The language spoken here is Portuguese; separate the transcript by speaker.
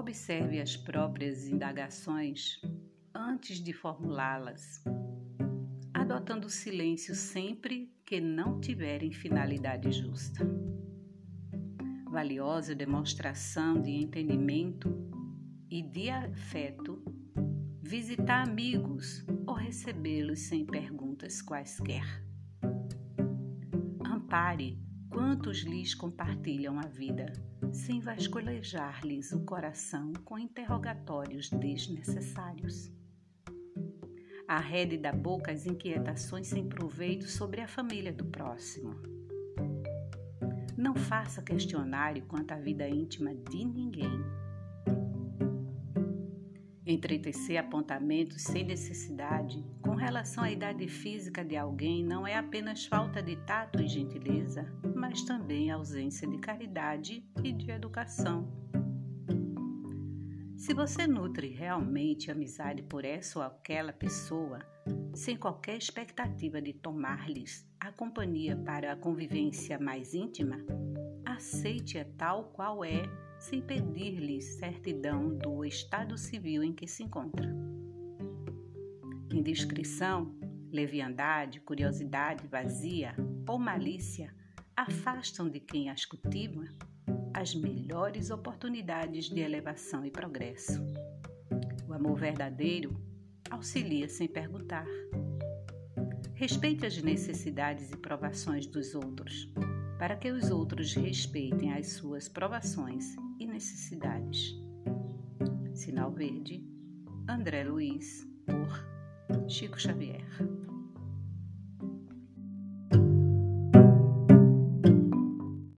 Speaker 1: Observe as próprias indagações antes de formulá-las, adotando silêncio sempre que não tiverem finalidade justa. Valiosa demonstração de entendimento e de afeto, visitar amigos ou recebê-los sem perguntas quaisquer. Ampare quantos lhes compartilham a vida, sem vasculhejar-lhes o coração com interrogatórios desnecessários. Arrede da boca as inquietações sem proveito sobre a família do próximo. Não faça questionário quanto à vida íntima de ninguém. Entretecer apontamentos sem necessidade relação à idade física de alguém não é apenas falta de tato e gentileza, mas também ausência de caridade e de educação. Se você nutre realmente amizade por essa ou aquela pessoa, sem qualquer expectativa de tomar-lhes a companhia para a convivência mais íntima, aceite-a tal qual é sem pedir-lhe certidão do estado civil em que se encontra. Indiscrição, leviandade, curiosidade vazia ou malícia afastam de quem as cultiva as melhores oportunidades de elevação e progresso. O amor verdadeiro auxilia sem perguntar. Respeite as necessidades e provações dos outros, para que os outros respeitem as suas provações e necessidades. Sinal Verde, André Luiz, Chico Xavier.